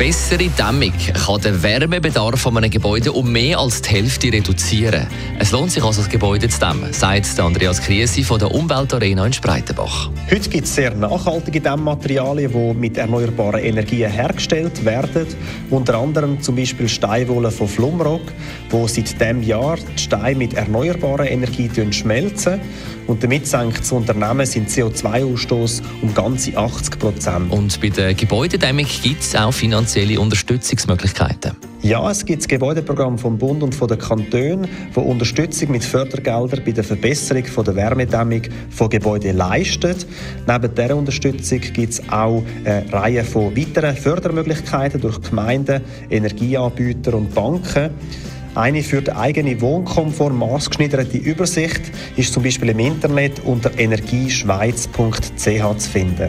bessere Dämmung kann den Wärmebedarf eines Gebäudes um mehr als die Hälfte reduzieren. Es lohnt sich also, das Gebäude zu dämmen, sagt Andreas Kriesi von der Umweltarena in Spreitenbach. Heute gibt es sehr nachhaltige Dämmmaterialien, die mit erneuerbaren Energien hergestellt werden. Unter anderem zum Beispiel Steinwolle von Flumrock, wo seit diesem Jahr die Steine mit erneuerbarer Energie schmelzen. Und damit senkt das Unternehmen seinen CO2-Ausstoß um ganze 80 Prozent. Und bei der Gebäudedämmung gibt es auch finanzielle Unterstützungsmöglichkeiten. Ja, es gibt das Gebäudeprogramm vom Bund und von den Kantonen, das Unterstützung mit Fördergeldern bei der Verbesserung von der Wärmedämmung von Gebäuden leistet. Neben dieser Unterstützung gibt es auch eine Reihe von weiteren Fördermöglichkeiten durch Gemeinden, Energieanbieter und Banken. Eine für den eigenen Wohnkomfort maßgeschneiderte Übersicht ist zum Beispiel im Internet unter energieschweiz.ch zu finden.